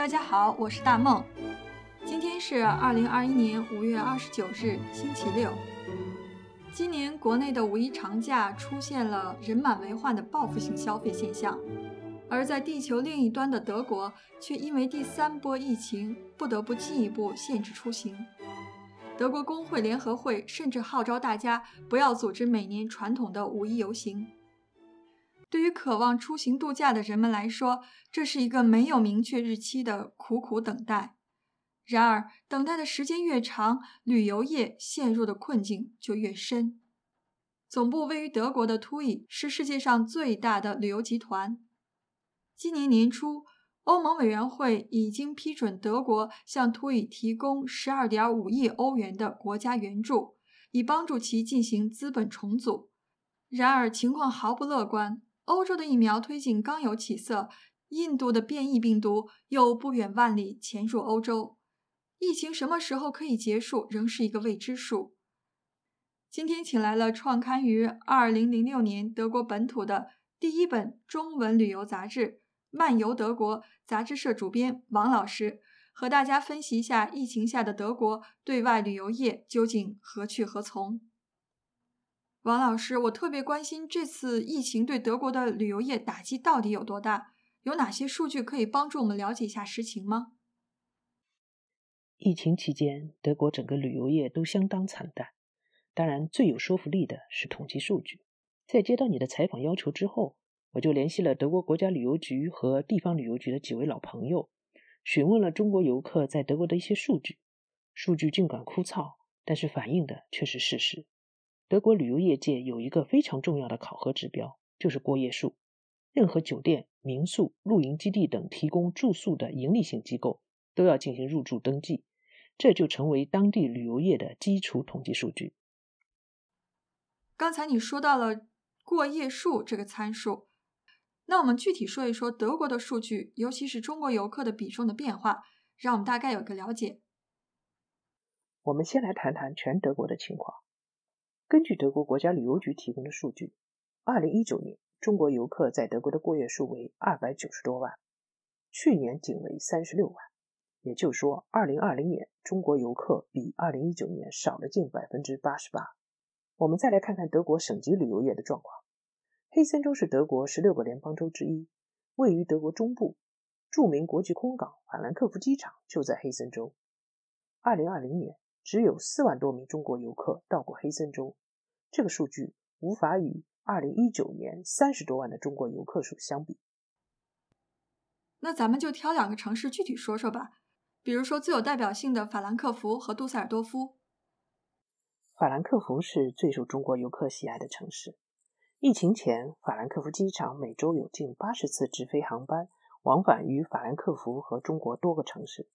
大家好，我是大梦。今天是二零二一年五月二十九日，星期六。今年国内的五一长假出现了人满为患的报复性消费现象，而在地球另一端的德国，却因为第三波疫情不得不进一步限制出行。德国工会联合会甚至号召大家不要组织每年传统的五一游行。对于渴望出行度假的人们来说，这是一个没有明确日期的苦苦等待。然而，等待的时间越长，旅游业陷入的困境就越深。总部位于德国的 TUI 是世界上最大的旅游集团。今年年初，欧盟委员会已经批准德国向 TUI 提供12.5亿欧元的国家援助，以帮助其进行资本重组。然而，情况毫不乐观。欧洲的疫苗推进刚有起色，印度的变异病毒又不远万里潜入欧洲，疫情什么时候可以结束，仍是一个未知数。今天请来了创刊于2006年德国本土的第一本中文旅游杂志《漫游德国》杂志社主编王老师，和大家分析一下疫情下的德国对外旅游业究竟何去何从。王老师，我特别关心这次疫情对德国的旅游业打击到底有多大？有哪些数据可以帮助我们了解一下实情吗？疫情期间，德国整个旅游业都相当惨淡。当然，最有说服力的是统计数据。在接到你的采访要求之后，我就联系了德国国家旅游局和地方旅游局的几位老朋友，询问了中国游客在德国的一些数据。数据尽管枯燥，但是反映的却是事实。德国旅游业界有一个非常重要的考核指标，就是过夜数。任何酒店、民宿、露营基地等提供住宿的营利性机构都要进行入住登记，这就成为当地旅游业的基础统计数据。刚才你说到了过夜数这个参数，那我们具体说一说德国的数据，尤其是中国游客的比重的变化，让我们大概有个了解。我们先来谈谈全德国的情况。根据德国国家旅游局提供的数据，二零一九年中国游客在德国的过夜数为二百九十多万，去年仅为三十六万，也就是说，二零二零年中国游客比二零一九年少了近百分之八十八。我们再来看看德国省级旅游业的状况。黑森州是德国十六个联邦州之一，位于德国中部，著名国际空港法兰克福机场就在黑森州。二零二零年。只有四万多名中国游客到过黑森州，这个数据无法与二零一九年三十多万的中国游客数相比。那咱们就挑两个城市具体说说吧，比如说最有代表性的法兰克福和杜塞尔多夫。法兰克福是最受中国游客喜爱的城市。疫情前，法兰克福机场每周有近八十次直飞航班往返于法兰克福和中国多个城市。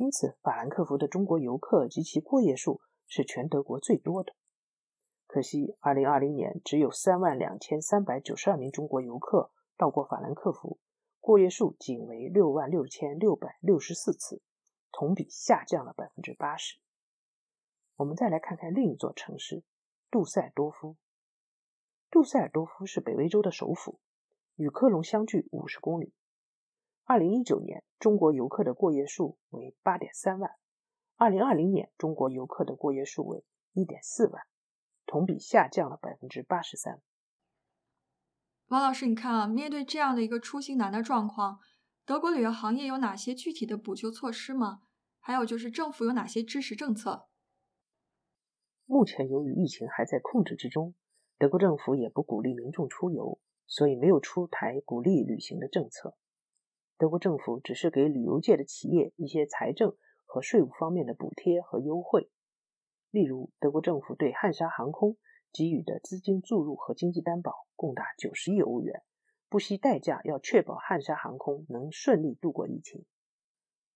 因此，法兰克福的中国游客及其过夜数是全德国最多的。可惜，2020年只有3万2392名中国游客到过法兰克福，过夜数仅为6万6664次，同比下降了80%。我们再来看看另一座城市——杜塞尔多夫。杜塞尔多夫是北威州的首府，与科隆相距50公里。二零一九年，中国游客的过夜数为八点三万；二零二零年，中国游客的过夜数为一点四万，同比下降了百分之八十三。王老师，你看啊，面对这样的一个出行难的状况，德国旅游行业有哪些具体的补救措施吗？还有就是政府有哪些支持政策？目前，由于疫情还在控制之中，德国政府也不鼓励民众出游，所以没有出台鼓励旅行的政策。德国政府只是给旅游界的企业一些财政和税务方面的补贴和优惠，例如，德国政府对汉莎航空给予的资金注入和经济担保共达九十亿欧元，不惜代价要确保汉莎航空能顺利度过疫情。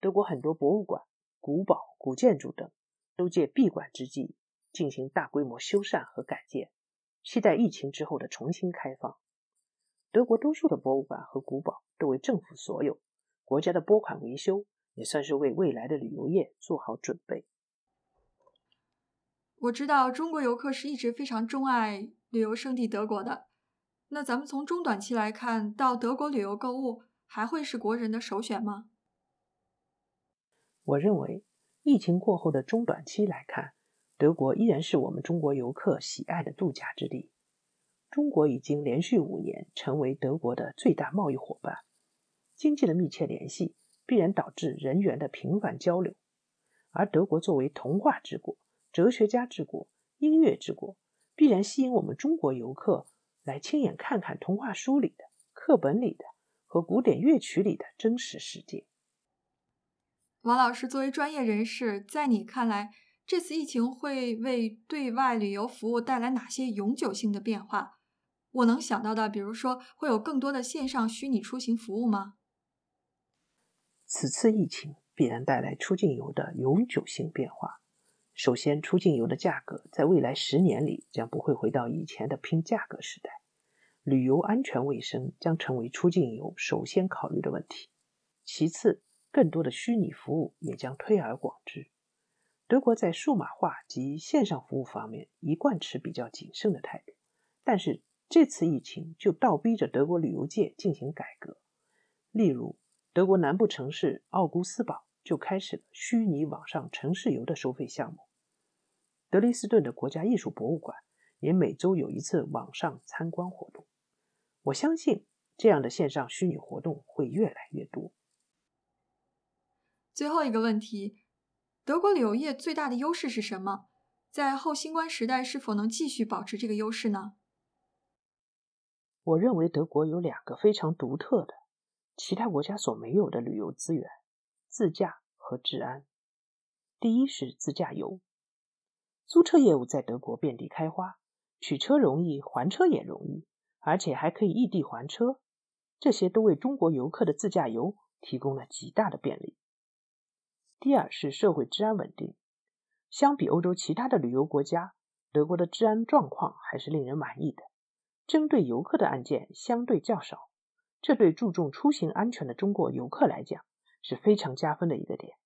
德国很多博物馆、古堡、古建筑等都借闭馆之际进行大规模修缮和改建，期待疫情之后的重新开放。德国多数的博物馆和古堡都为政府所有，国家的拨款维修也算是为未来的旅游业做好准备。我知道中国游客是一直非常钟爱旅游胜地德国的，那咱们从中短期来看，到德国旅游购物还会是国人的首选吗？我认为，疫情过后的中短期来看，德国依然是我们中国游客喜爱的度假之地。中国已经连续五年成为德国的最大贸易伙伴，经济的密切联系必然导致人员的频繁交流。而德国作为童话之国、哲学家之国、音乐之国，必然吸引我们中国游客来亲眼看看童话书里的、课本里的和古典乐曲里的真实世界。王老师作为专业人士，在你看来，这次疫情会为对外旅游服务带来哪些永久性的变化？我能想到的，比如说会有更多的线上虚拟出行服务吗？此次疫情必然带来出境游的永久性变化。首先，出境游的价格在未来十年里将不会回到以前的拼价格时代，旅游安全卫生将成为出境游首先考虑的问题。其次，更多的虚拟服务也将推而广之。德国在数码化及线上服务方面一贯持比较谨慎的态度，但是。这次疫情就倒逼着德国旅游界进行改革。例如，德国南部城市奥古斯堡就开始了虚拟网上城市游的收费项目。德累斯顿的国家艺术博物馆也每周有一次网上参观活动。我相信这样的线上虚拟活动会越来越多。最后一个问题：德国旅游业最大的优势是什么？在后新冠时代，是否能继续保持这个优势呢？我认为德国有两个非常独特的、其他国家所没有的旅游资源：自驾和治安。第一是自驾游，租车业务在德国遍地开花，取车容易，还车也容易，而且还可以异地还车，这些都为中国游客的自驾游提供了极大的便利。第二是社会治安稳定，相比欧洲其他的旅游国家，德国的治安状况还是令人满意的。针对游客的案件相对较少，这对注重出行安全的中国游客来讲是非常加分的一个点。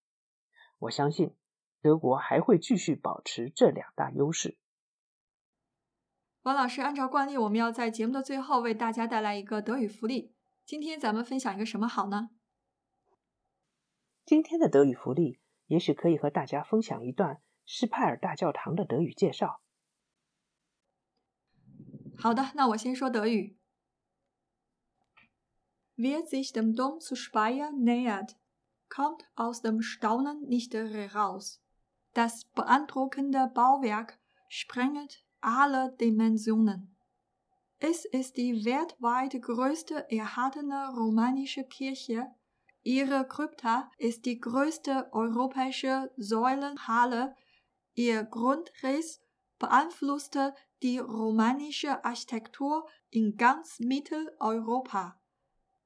我相信德国还会继续保持这两大优势。王老师，按照惯例，我们要在节目的最后为大家带来一个德语福利。今天咱们分享一个什么好呢？今天的德语福利，也许可以和大家分享一段施派尔大教堂的德语介绍。好的，那我先说德语。Wer sich dem Dom zu Speyer nähert, kommt aus dem Staunen nicht heraus. Das beeindruckende Bauwerk sprengt alle Dimensionen. Es ist die weltweit größte erhaltene romanische Kirche. Ihre Krypta ist die größte europäische Säulenhalle. Ihr Grundriss beeinflusste die romanische Architektur in ganz Mitteleuropa.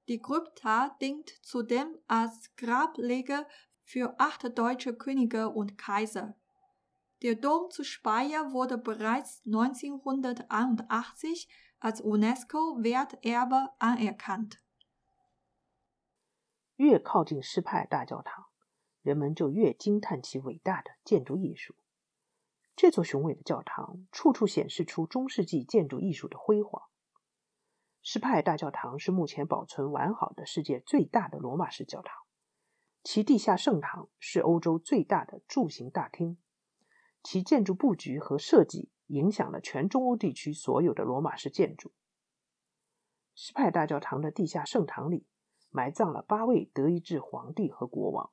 Die Krypta dient zudem als Grablege für acht deutsche Könige und Kaiser. Der Dom zu Speyer wurde bereits 1981 als UNESCO-Werterbe anerkannt. 越靠近施派大教堂，人们就越惊叹其伟大的建筑艺术。 这座雄伟的教堂处处显示出中世纪建筑艺术的辉煌。施派大教堂是目前保存完好的世界最大的罗马式教堂，其地下圣堂是欧洲最大的柱形大厅，其建筑布局和设计影响了全中欧地区所有的罗马式建筑。施派大教堂的地下圣堂里埋葬了八位德意志皇帝和国王。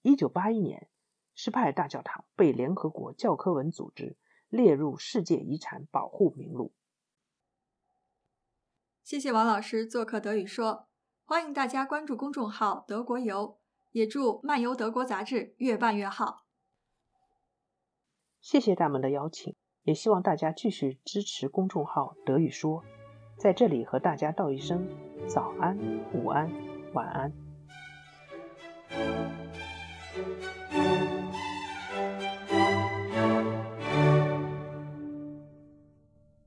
一九八一年。施派大教堂被联合国教科文组织列入世界遗产保护名录。谢谢王老师做客德语说，欢迎大家关注公众号“德国游”，也祝漫游德国杂志越办越好。谢谢大们的邀请，也希望大家继续支持公众号“德语说”。在这里和大家道一声早安、午安、晚安。